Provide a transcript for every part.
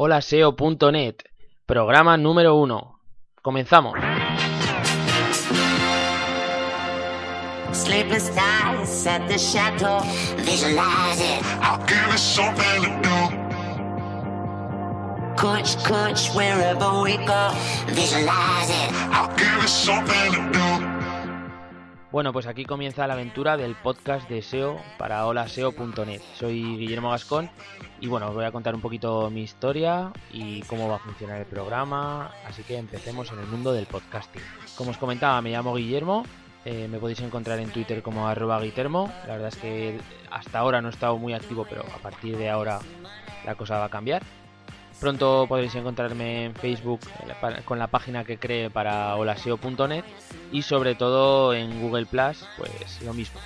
holaseo.net, programa número uno. Comenzamos. Sleepless nights at the chateau, visualize it. I'll give it something to do. Coach, coach, wherever we go, visualize it. I'll give it something to do. Bueno, pues aquí comienza la aventura del podcast de SEO para holaseo.net. Soy Guillermo Gascón y bueno, os voy a contar un poquito mi historia y cómo va a funcionar el programa, así que empecemos en el mundo del podcasting. Como os comentaba, me llamo Guillermo, eh, me podéis encontrar en Twitter como arroba guitermo. La verdad es que hasta ahora no he estado muy activo, pero a partir de ahora la cosa va a cambiar. Pronto podréis encontrarme en Facebook con la página que cree para holaseo.net y sobre todo en Google Plus, pues lo mismo.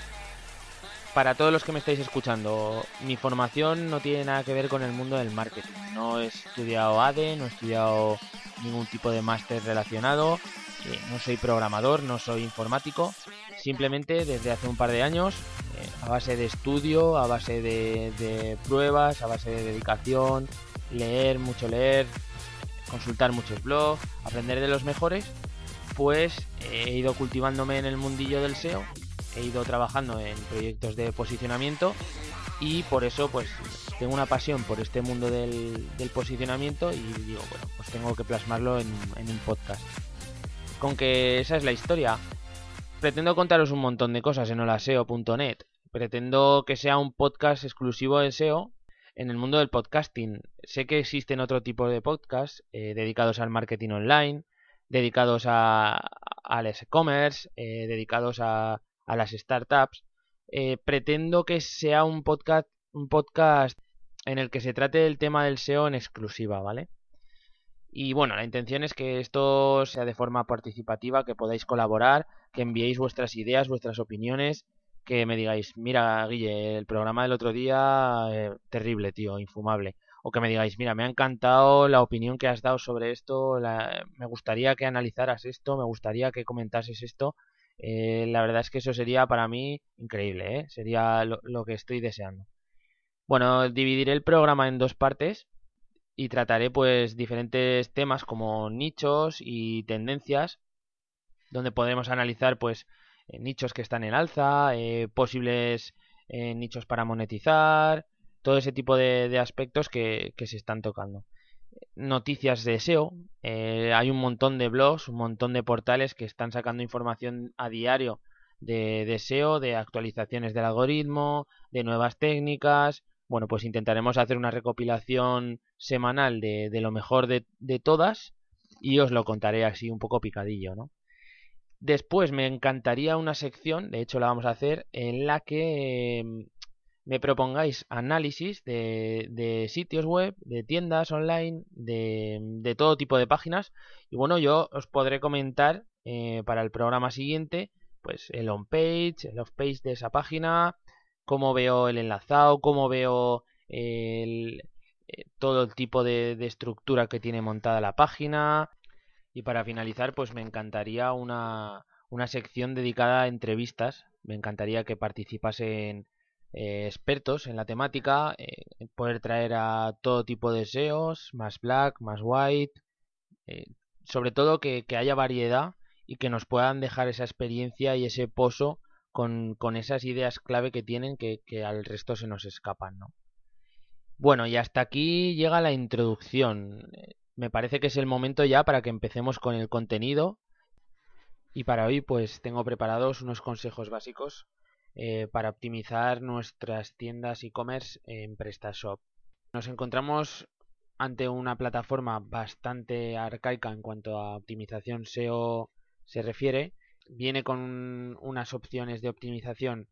Para todos los que me estáis escuchando, mi formación no tiene nada que ver con el mundo del marketing. No he estudiado ADE, no he estudiado ningún tipo de máster relacionado, eh, no soy programador, no soy informático. Simplemente desde hace un par de años, eh, a base de estudio, a base de, de pruebas, a base de dedicación, leer, mucho leer, consultar muchos blogs, aprender de los mejores, pues he ido cultivándome en el mundillo del SEO, he ido trabajando en proyectos de posicionamiento y por eso pues tengo una pasión por este mundo del, posicionamiento y digo, bueno, pues tengo que plasmarlo en, en un podcast. Con que esa es la historia. Pretendo contaros un montón de cosas en holaseo.net. Pretendo que sea un podcast exclusivo de SEO en el mundo del podcasting. Sé que existen otro tipo de podcasts eh, dedicados al marketing online, dedicados a, al e-commerce, eh, dedicados a, a las startups. Eh, pretendo que sea un podcast, un podcast en el que se trate el tema del SEO en exclusiva, ¿vale? Y bueno, la intención es que esto sea de forma participativa, que podáis colaborar, que enviéis vuestras ideas, vuestras opiniones, que me digáis, mira, Guille, el programa del otro día, eh, terrible, tío, infumable. O que me digáis, mira, me ha encantado la opinión que has dado sobre esto, me gustaría que analizaras esto, me gustaría que comentases esto. Eh, la verdad es que eso sería para mí increíble, ¿eh? Sería lo, que estoy deseando. Bueno, dividiré el programa en dos partes y trataré pues diferentes temas como nichos y tendencias, donde podremos analizar pues nichos que están en alza, eh, posibles eh, nichos para monetizar, todo ese tipo de, aspectos que, se están tocando. Noticias de SEO, eh, hay un montón de blogs, un montón de portales que están sacando información a diario de, de SEO, de actualizaciones del algoritmo, de nuevas técnicas. Bueno, pues intentaremos hacer una recopilación semanal de, lo mejor de todas y os lo contaré así un poco picadillo, ¿no? Después me encantaría una sección, de hecho la vamos a hacer, en la que eh, me propongáis análisis de, sitios web, de tiendas online, de, de todo tipo de páginas. Y bueno, yo os podré comentar eh, para el programa siguiente, pues el on-page, el off-page de esa página, cómo veo el enlazado, cómo veo eh, todo el tipo de estructura que tiene montada la página. Y para finalizar, pues me encantaría una, una sección dedicada a entrevistas. Me encantaría que participasen eh, expertos en la temática, eh, poder traer a todo tipo de SEOs, más black, más white, eh, sobre todo que, que haya variedad y que nos puedan dejar esa experiencia y ese pozo con, con esas ideas clave que tienen que, que al resto se nos escapan, ¿no? Bueno, y hasta aquí llega la introducción. Me parece que es el momento ya para que empecemos con el contenido. Y para hoy, pues tengo preparados unos consejos básicos eh, para optimizar nuestras tiendas e-commerce en PrestaShop. Nos encontramos ante una plataforma bastante arcaica en cuanto a optimización SEO se refiere. Viene con unas opciones de optimización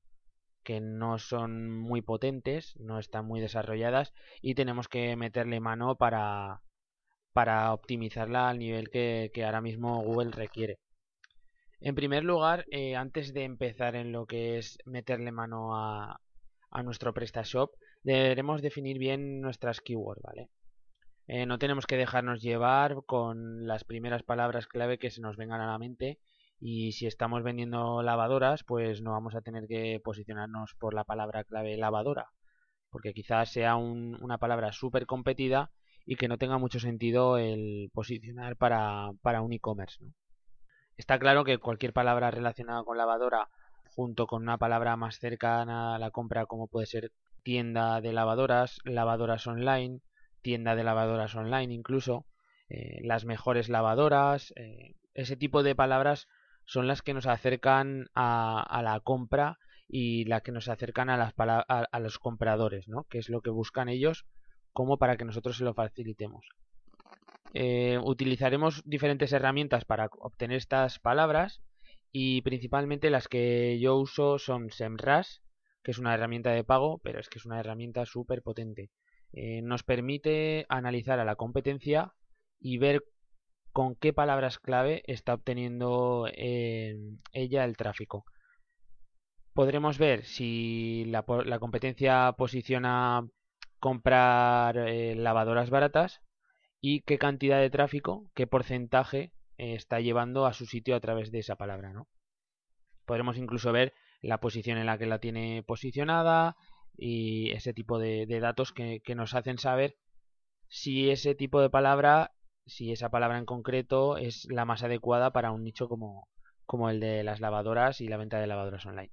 que no son muy potentes, no están muy desarrolladas y tenemos que meterle mano para, para optimizarla al nivel que, ahora mismo Google requiere. En primer lugar, eh, antes de empezar en lo que es meterle mano a, nuestro PrestaShop, deberemos definir bien nuestras keywords, ¿vale? Eh, no tenemos que dejarnos llevar con las primeras palabras clave que se nos vengan a la mente y si estamos vendiendo lavadoras, pues no vamos a tener que posicionarnos por la palabra clave lavadora, porque quizás sea un- una palabra súper competida y que no tenga mucho sentido el posicionar para, para un e-commerce. ¿no? Está claro que cualquier palabra relacionada con lavadora junto con una palabra más cercana a la compra como puede ser tienda de lavadoras, lavadoras online, tienda de lavadoras online incluso, eh, las mejores lavadoras, eh, ese tipo de palabras son las que nos acercan a, la compra y las que nos acercan a, las a, los compradores, ¿no? que es lo que buscan ellos como para que nosotros se lo facilitemos. Eh, utilizaremos diferentes herramientas para obtener estas palabras y principalmente las que yo uso son SEMrush, que es una herramienta de pago, pero es que es una herramienta súper potente. Eh, nos permite analizar a la competencia y ver con qué palabras clave está obteniendo eh, ella el tráfico. Podremos ver si la, competencia posiciona comprar eh, lavadoras baratas y qué cantidad de tráfico, qué porcentaje está llevando a su sitio a través de esa palabra. ¿no? Podremos incluso ver la posición en la que la tiene posicionada y ese tipo de, datos que, nos hacen saber si ese tipo de palabra, si esa palabra en concreto es la más adecuada para un nicho como, como el de las lavadoras y la venta de lavadoras online.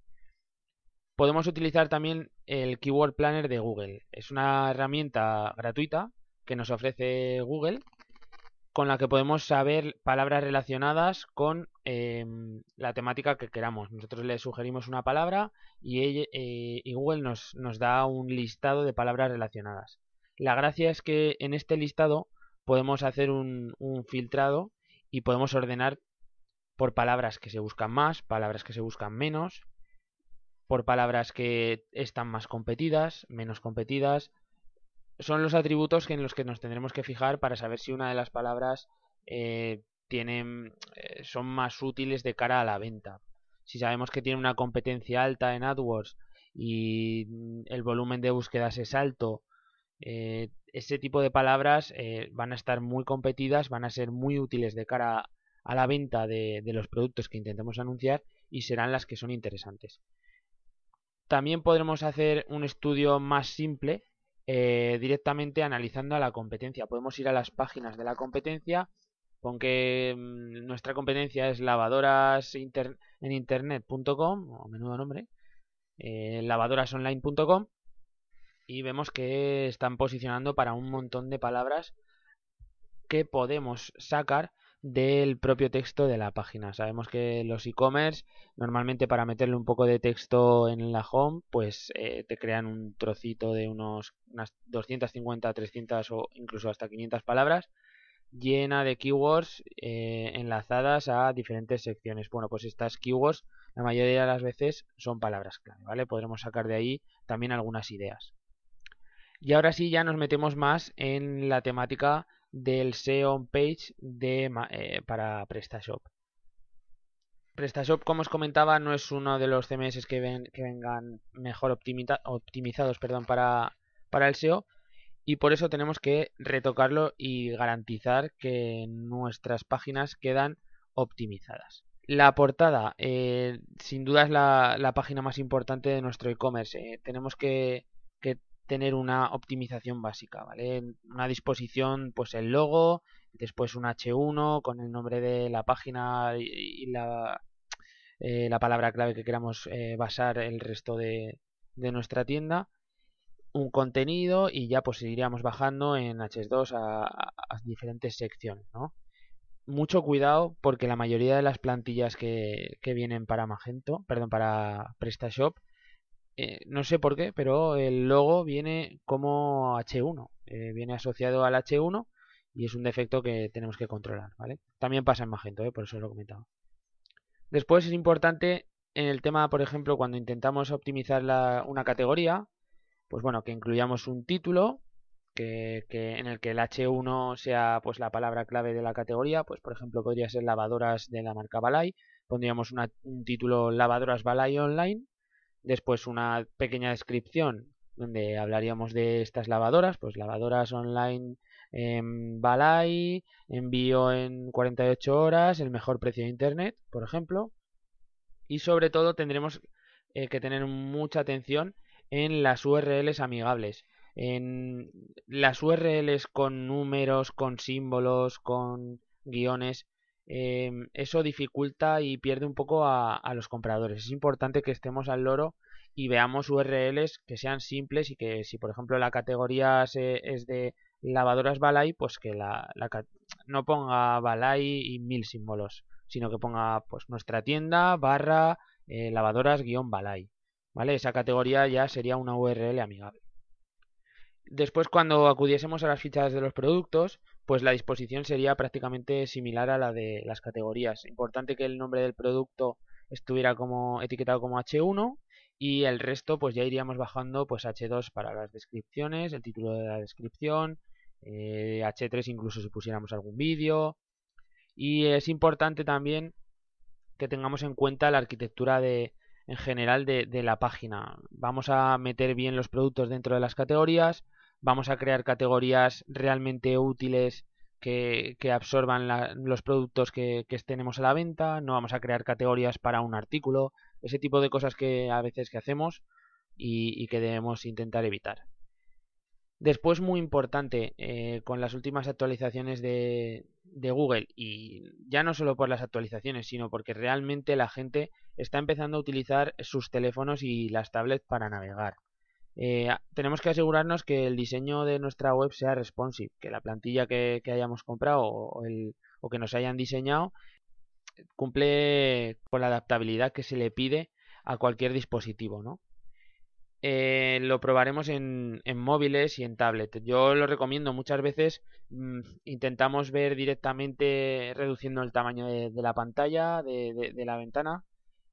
Podemos utilizar también el Keyword Planner de Google. Es una herramienta gratuita que nos ofrece Google con la que podemos saber palabras relacionadas con em, la temática que queramos. Nosotros le sugerimos una palabra y, eh, Google nos, da un listado de palabras relacionadas. La gracia es que en este listado podemos hacer un filtrado y podemos ordenar por palabras que se buscan más, palabras que se buscan menos, por palabras que están más competidas, menos competidas, son los atributos en los que nos tendremos que fijar para saber si una de las palabras eh, tienen, eh, son más útiles de cara a la venta. Si sabemos que tiene una competencia alta en AdWords y el volumen de búsquedas es alto, eh, ese tipo de palabras van a estar muy competidas, van a ser muy útiles de cara a la venta de los productos que intentemos anunciar y serán las que son interesantes. También podremos hacer un estudio más simple eh, directamente analizando a la competencia. Podemos ir a las páginas de la competencia, con que mm, nuestra competencia es lavadoras en internet.com, o menudo nombre, eh, lavadorasonline.com, y vemos que están posicionando para un montón de palabras que podemos sacar del propio texto de la página. Sabemos que los e-commerce normalmente para meterle un poco de texto en la home pues eh, te crean un trocito de unos unas 250, 300 o incluso hasta 500 palabras llena de keywords eh, enlazadas a diferentes secciones. Bueno, pues estas keywords la mayoría de las veces son palabras clave, ¿vale? Podremos sacar de ahí también algunas ideas. Y ahora sí ya nos metemos más en la temática del SEO page de, eh, para PrestaShop. PrestaShop, como os comentaba, no es uno de los CMS que, ven, que vengan mejor optimizados perdón, para, para el SEO y por eso tenemos que retocarlo y garantizar que nuestras páginas quedan optimizadas. La portada, eh, sin duda es la, página más importante de nuestro e-commerce. Eh, tenemos que tener una optimización básica, ¿vale? Una disposición, pues el logo, después un H1 con el nombre de la página y, la, eh, la, palabra clave que queramos eh, basar el resto de, nuestra tienda, un contenido y ya pues iríamos bajando en H2 a, a diferentes secciones, ¿no? Mucho cuidado porque la mayoría de las plantillas que, que vienen para Magento, perdón, para PrestaShop, eh, no sé por qué, pero el logo viene como H1. Eh, viene asociado al H1 y es un defecto que tenemos que controlar, ¿vale? También pasa en Magento, ¿eh? por eso lo he comentado. Después es importante en el tema, por ejemplo, cuando intentamos optimizar una categoría, pues bueno, que incluyamos un título que, en el que el H1 sea pues la palabra clave de la categoría, pues por ejemplo podría ser lavadoras de la marca Balay, pondríamos un título lavadoras Balay online Después una pequeña descripción donde hablaríamos de estas lavadoras, pues lavadoras online en Balay, envío en 48 horas, el mejor precio de internet, por ejemplo. Y sobre todo tendremos eh, que tener mucha atención en las URLs amigables. En las URLs con números, con símbolos, con guiones, em, eso dificulta y pierde un poco a, los compradores. Es importante que estemos al loro y veamos URLs que sean simples y que si por ejemplo la categoría se- es de lavadoras Balay, pues que la, no ponga Balay y mil símbolos, sino que ponga pues nuestra tienda barra eh, lavadoras guion Balay. ¿Vale? Esa categoría ya sería una URL amigable. Después, cuando acudiésemos a las fichas de los productos, pues la disposición sería prácticamente similar a la de las categorías. Importante que el nombre del producto estuviera como etiquetado como H1 y el resto pues ya iríamos bajando pues H2 para las descripciones, el título de la descripción, eh, H3 incluso si pusiéramos algún vídeo y es importante también que tengamos en cuenta la arquitectura de en general de la página. Vamos a meter bien los productos dentro de las categorías, vamos a crear categorías realmente útiles que, absorban los productos que, tenemos a la venta, no vamos a crear categorías para un artículo, ese tipo de cosas que a veces que hacemos y, y que debemos intentar evitar. Después, muy importante, eh, con las últimas actualizaciones de, de Google, y ya no solo por las actualizaciones, sino porque realmente la gente está empezando a utilizar sus teléfonos y las tablets para navegar. Eh, tenemos que asegurarnos que el diseño de nuestra web sea responsive, que la plantilla que, hayamos comprado o, el, o que nos hayan diseñado cumple con la adaptabilidad que se le pide a cualquier dispositivo, ¿no? Eh, lo probaremos en, móviles y en tablet. Yo lo recomiendo muchas veces. mm, intentamos ver directamente reduciendo el tamaño de, la pantalla, de la ventana.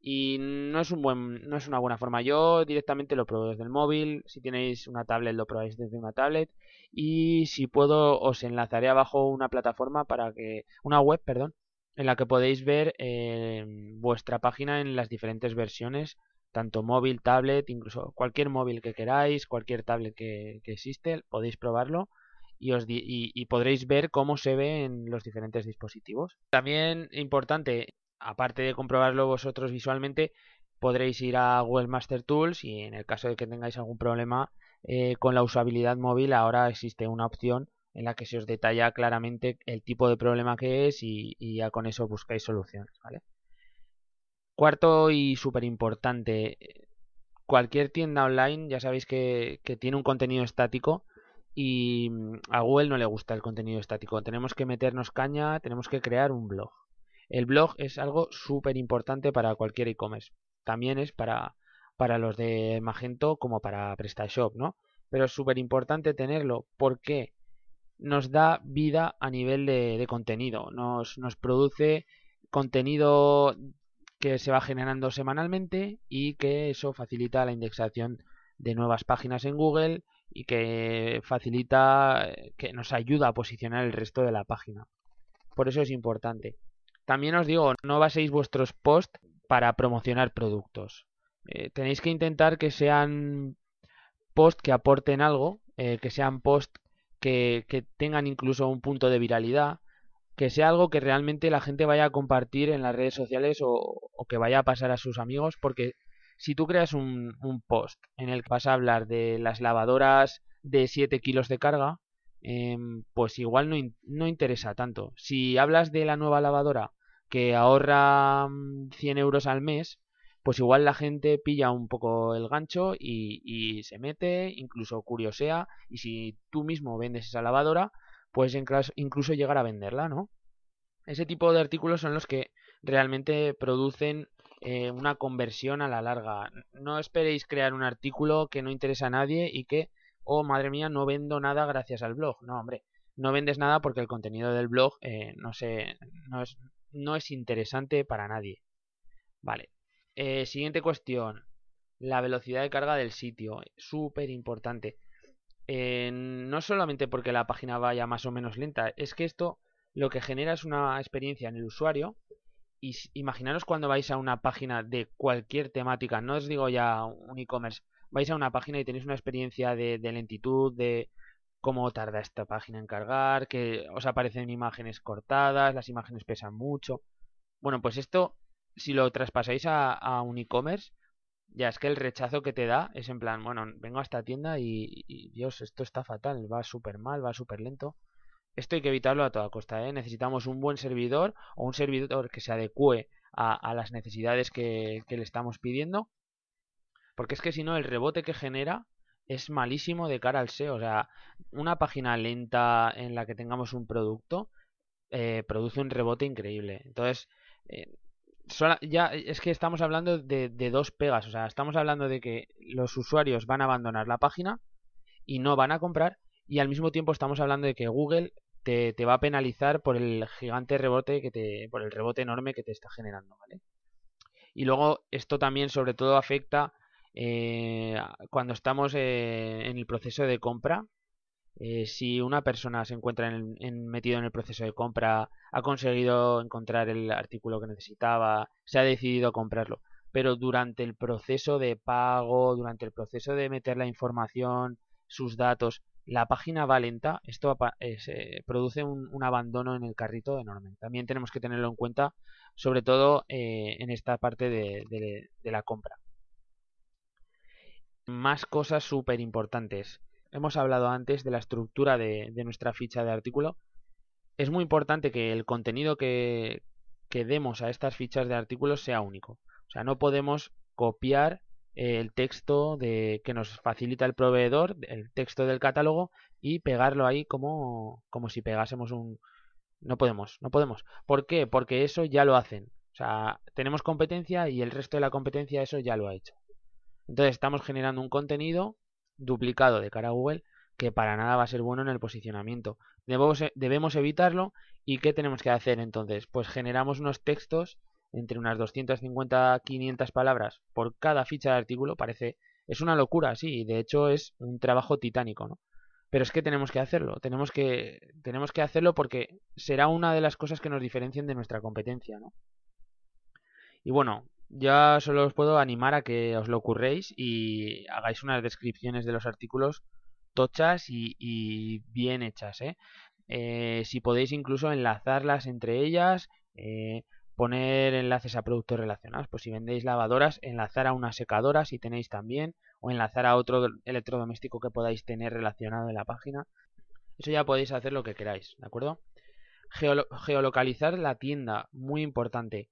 Y no es un buen, no es una buena forma. Yo directamente lo pruebo desde el móvil. Si tenéis una tablet, lo probáis desde una tablet. Y si puedo, os enlazaré abajo una plataforma para que, una web, perdón, en la que podéis ver eh, vuestra página en las diferentes versiones tanto móvil, tablet, incluso cualquier móvil que queráis, cualquier tablet que, que existe, podéis probarlo y, os di- y, y podréis ver cómo se ve en los diferentes dispositivos. También importante, aparte de comprobarlo vosotros visualmente, podréis ir a Google Master Tools y en el caso de que tengáis algún problema eh, con la usabilidad móvil, ahora existe una opción en la que se os detalla claramente el tipo de problema que es y, ya con eso buscáis soluciones. Cuarto y súper importante, cualquier tienda online ya sabéis que, que tiene un contenido estático y mm, a Google no le gusta el contenido estático. Tenemos que meternos caña, tenemos que crear un blog. El blog es algo súper importante para cualquier e-commerce. También es para, para los de Magento como para PrestaShop, ¿no? Pero es súper importante tenerlo porque nos da vida a nivel de, de contenido. Nos, nos produce contenido que se va generando semanalmente y que eso facilita la indexación de nuevas páginas en Google y que facilita, eh, que nos ayuda a posicionar el resto de la página. Por eso es importante. También os digo, no baséis vuestros posts para promocionar productos. Eh, tenéis que intentar que sean posts que aporten algo, eh, que sean posts que, tengan incluso un punto de viralidad, que sea algo que realmente la gente vaya a compartir en las redes sociales o, que vaya a pasar a sus amigos, porque si tú creas un, post en el que vas a hablar de las lavadoras de 7 kilos de carga, em, pues igual no, no interesa tanto. Si hablas de la nueva lavadora que ahorra mm, 100 euros al mes, pues igual la gente pilla un poco el gancho y, se mete, incluso curiosea, y si tú mismo vendes esa lavadora, puedes incluso llegar a venderla, ¿no? Ese tipo de artículos son los que realmente producen eh, una conversión a la larga. No esperéis crear un artículo que no interesa a nadie y que, oh madre mía, no vendo nada gracias al blog. No, hombre, no vendes nada porque el contenido del blog eh, no, se, no, es, no es interesante para nadie. Vale. Eh, siguiente cuestión. La velocidad de carga del sitio. Súper importante. Eh, no solamente porque la página vaya más o menos lenta, es que esto lo que genera es una experiencia en el usuario. Y imaginaros cuando vais a una página de cualquier temática, no os digo ya un e-commerce, vais a una página y tenéis una experiencia de lentitud, de cómo tarda esta página en cargar, que os aparecen imágenes cortadas, las imágenes pesan mucho. Bueno, pues esto, si lo traspasáis a, un e-commerce, ya es que el rechazo que te da es en plan, bueno, vengo a esta tienda y, y, Dios, esto está fatal, va súper mal, va súper lento. Esto hay que evitarlo a toda costa, ¿eh? Necesitamos un buen servidor o un servidor que se adecue a, a las necesidades que, que le estamos pidiendo. Porque es que si no, el rebote que genera es malísimo de cara al SEO. O sea, una página lenta en la que tengamos un producto eh, produce un rebote increíble. Entonces, eh, ya es que estamos hablando de, de dos pegas. O sea, estamos hablando de que los usuarios van a abandonar la página y no van a comprar. Y al mismo tiempo estamos hablando de que Google te, te va a penalizar por el gigante rebote que te, por el rebote enorme que te está generando, ¿vale? Y luego esto también sobre todo afecta eh, cuando estamos eh, en el proceso de compra. Eh, si una persona se encuentra en, en- metido en el proceso de compra, ha conseguido encontrar el artículo que necesitaba, se ha decidido comprarlo, pero durante el proceso de pago, durante el proceso de meter la información, sus datos, la página va lenta, esto produce un, abandono en el carrito enorme. También tenemos que tenerlo en cuenta, sobre todo en esta parte de la compra. Más cosas súper importantes. Hemos hablado antes de la estructura de, nuestra ficha de artículo. Es muy importante que el contenido que, que demos a estas fichas de artículos sea único. O sea, no podemos copiar el texto de, que nos facilita el proveedor, el texto del catálogo, y pegarlo ahí como, como si pegásemos un... No podemos, no podemos. ¿Por qué? Porque eso ya lo hacen. O sea, tenemos competencia y el resto de la competencia eso ya lo ha hecho. Entonces estamos generando un contenido duplicado de cara a Google que para nada va a ser bueno en el posicionamiento. Debemos, e- debemos evitarlo y ¿qué tenemos que hacer entonces? Pues generamos unos textos entre unas 250 500 palabras por cada ficha de artículo. Parece, es una locura, sí, de hecho es un trabajo titánico, ¿no? Pero es que tenemos que hacerlo, tenemos que, tenemos que hacerlo porque será una de las cosas que nos diferencien de nuestra competencia, ¿no? Y bueno, ya solo os puedo animar a que os lo ocurréis y hagáis unas descripciones de los artículos tochas y, bien hechas, ¿eh? Eh, si podéis incluso enlazarlas entre ellas, eh, poner enlaces a productos relacionados. Pues si vendéis lavadoras, enlazar a una secadora si tenéis también, o enlazar a otro electrodoméstico que podáis tener relacionado en la página. Eso ya podéis hacer lo que queráis, ¿de acuerdo? Geolo- geolocalizar la tienda, muy importante.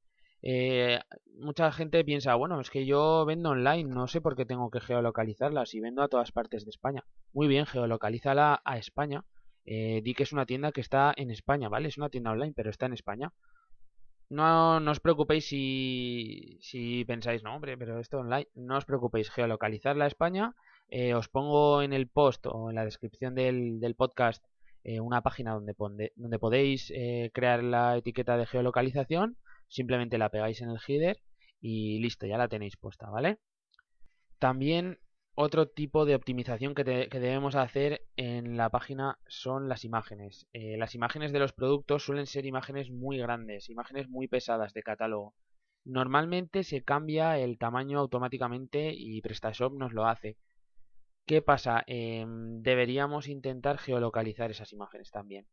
Eh, mucha gente piensa, bueno, es que yo vendo online, no sé por qué tengo que geolocalizarla si vendo a todas partes de España. Muy bien, geolocalízala a España. Eh, di que es una tienda que está en España, ¿vale? Es una tienda online, pero está en España. No, no os preocupéis si, pensáis, no, hombre, pero esto online, no os preocupéis, geolocalizarla a España. Eh, os pongo en el post o en la descripción del, podcast eh, una página donde, ponde- donde podéis crear la etiqueta de geolocalización. Simplemente la pegáis en el header y listo, ya la tenéis puesta, ¿vale? También otro tipo de optimización que, debemos hacer en la página son las imágenes. Eh, las imágenes de los productos suelen ser imágenes muy grandes, imágenes muy pesadas de catálogo. Normalmente se cambia el tamaño automáticamente y PrestaShop nos lo hace. ¿Qué pasa? Em, deberíamos intentar geolocalizar esas imágenes también.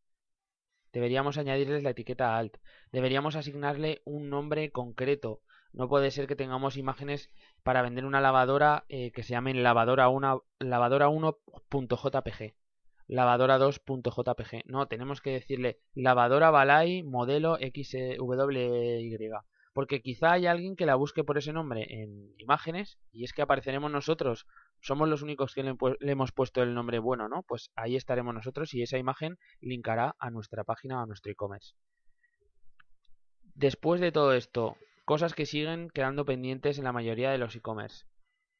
Deberíamos añadirles la etiqueta alt. Deberíamos asignarle un nombre concreto. No puede ser que tengamos imágenes para vender una lavadora eh, que se llamen lavadora 1, lavadora 1.jpg, lavadora 2.jpg. No, tenemos que decirle lavadora Balay modelo XWY. Porque quizá hay alguien que la busque por ese nombre en imágenes y es que apareceremos nosotros. Somos los únicos que le, hemos puesto el nombre bueno, ¿no? Pues ahí estaremos nosotros y esa imagen linkará a nuestra página a nuestro e-commerce. Después de todo esto, cosas que siguen quedando pendientes en la mayoría de los e-commerce.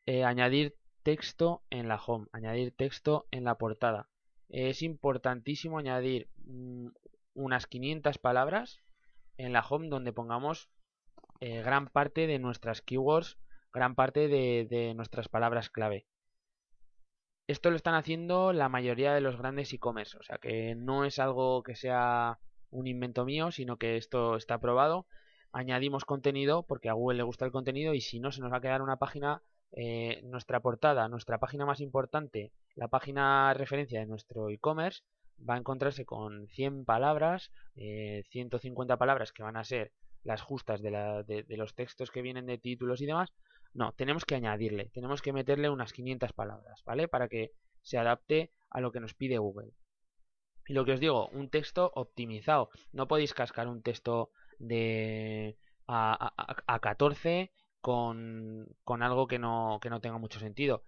Eh, añadir texto en la home, añadir texto en la portada. Es importantísimo añadir mm, unas 500 palabras en la home donde pongamos eh, gran parte de nuestras keywords, gran parte de nuestras palabras clave. Esto lo están haciendo la mayoría de los grandes e-commerce, o sea que no es algo que sea un invento mío, sino que esto está probado. Añadimos contenido porque a Google le gusta el contenido y si no se nos va a quedar una página, eh, nuestra portada, nuestra página más importante, la página referencia de nuestro e-commerce, va a encontrarse con 100 palabras, eh, 150 palabras que van a ser las justas de, la- de- de los textos que vienen de títulos y demás, No, tenemos que añadirle, tenemos que meterle unas 500 palabras, ¿vale? Para que se adapte a lo que nos pide Google. Y lo que os digo, un texto optimizado. No podéis cascar un texto de a, a, a 14 con, con algo que no, que no tenga mucho sentido.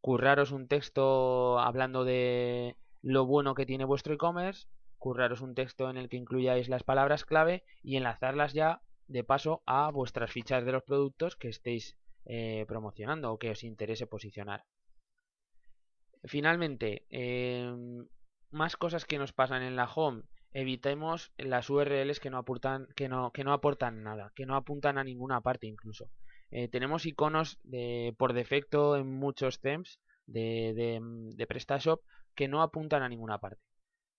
Curraros un texto hablando de lo bueno que tiene vuestro e-commerce, curraros un texto en el que incluyáis las palabras clave y enlazarlas ya de paso a vuestras fichas de los productos que estéis eh, promocionando o que os interese posicionar. Finalmente, eh, más cosas que nos pasan en la home. Evitemos las URLs que no aportan, que no, que no aportan nada, que no apuntan a ninguna parte incluso. Eh, tenemos iconos de, por defecto en muchos themes de, PrestaShop que no apuntan a ninguna parte.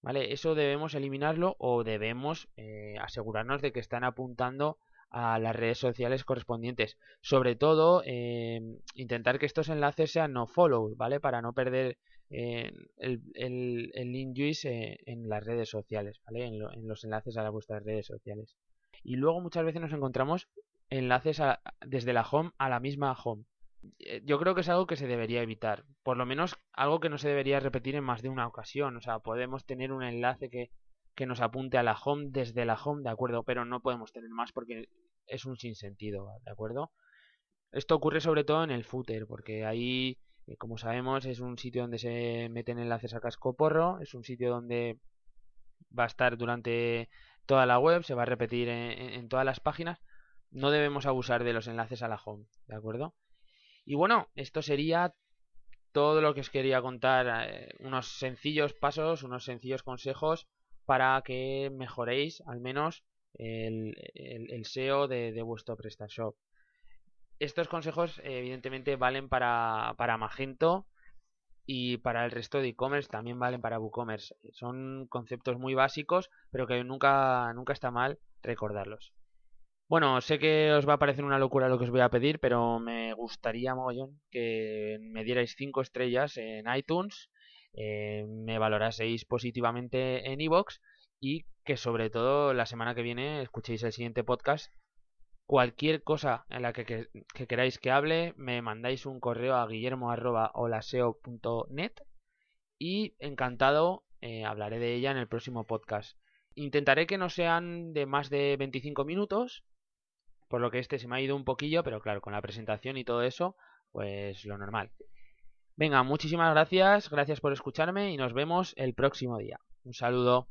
¿Vale? Eso debemos eliminarlo o debemos asegurarnos de que están apuntando a las redes sociales correspondientes. Sobre todo, eh, intentar que estos enlaces sean no follow, ¿vale? Para no perder eh, el, el, el, link juice eh, en las redes sociales, ¿vale? En, lo, en, los enlaces a vuestras redes sociales. Y luego muchas veces nos encontramos enlaces a, desde la home a la misma home. Eh, yo creo que es algo que se debería evitar. Por lo menos algo que no se debería repetir en más de una ocasión. O sea, podemos tener un enlace que, que nos apunte a la home desde la home, ¿de acuerdo? Pero no podemos tener más porque es un sinsentido, ¿de acuerdo? Esto ocurre sobre todo en el footer, porque ahí, eh, como sabemos, es un sitio donde se meten enlaces a casco porro, es un sitio donde va a estar durante toda la web, se va a repetir en, en todas las páginas. No debemos abusar de los enlaces a la home, ¿de acuerdo? Y bueno, esto sería todo lo que os quería contar, eh, unos sencillos pasos, unos sencillos consejos para que mejoréis al menos el, SEO de, vuestro PrestaShop. Estos consejos evidentemente valen para, para Magento y para el resto de e-commerce también valen para WooCommerce. Son conceptos muy básicos, pero que nunca, nunca está mal recordarlos. Bueno, sé que os va a parecer una locura lo que os voy a pedir, pero me gustaría mogollón que me dierais 5 estrellas en iTunes, eh, me valoraseis positivamente en iVoox y que sobre todo la semana que viene escuchéis el siguiente podcast. Cualquier cosa en la que, que, que queráis que hable, me mandáis un correo a guillermo.olaseo.net y encantado eh, hablaré de ella en el próximo podcast. Intentaré que no sean de más de 25 minutos, por lo que este se me ha ido un poquillo, pero claro, con la presentación y todo eso, pues lo normal. Venga, muchísimas gracias, gracias por escucharme y nos vemos el próximo día. Un saludo.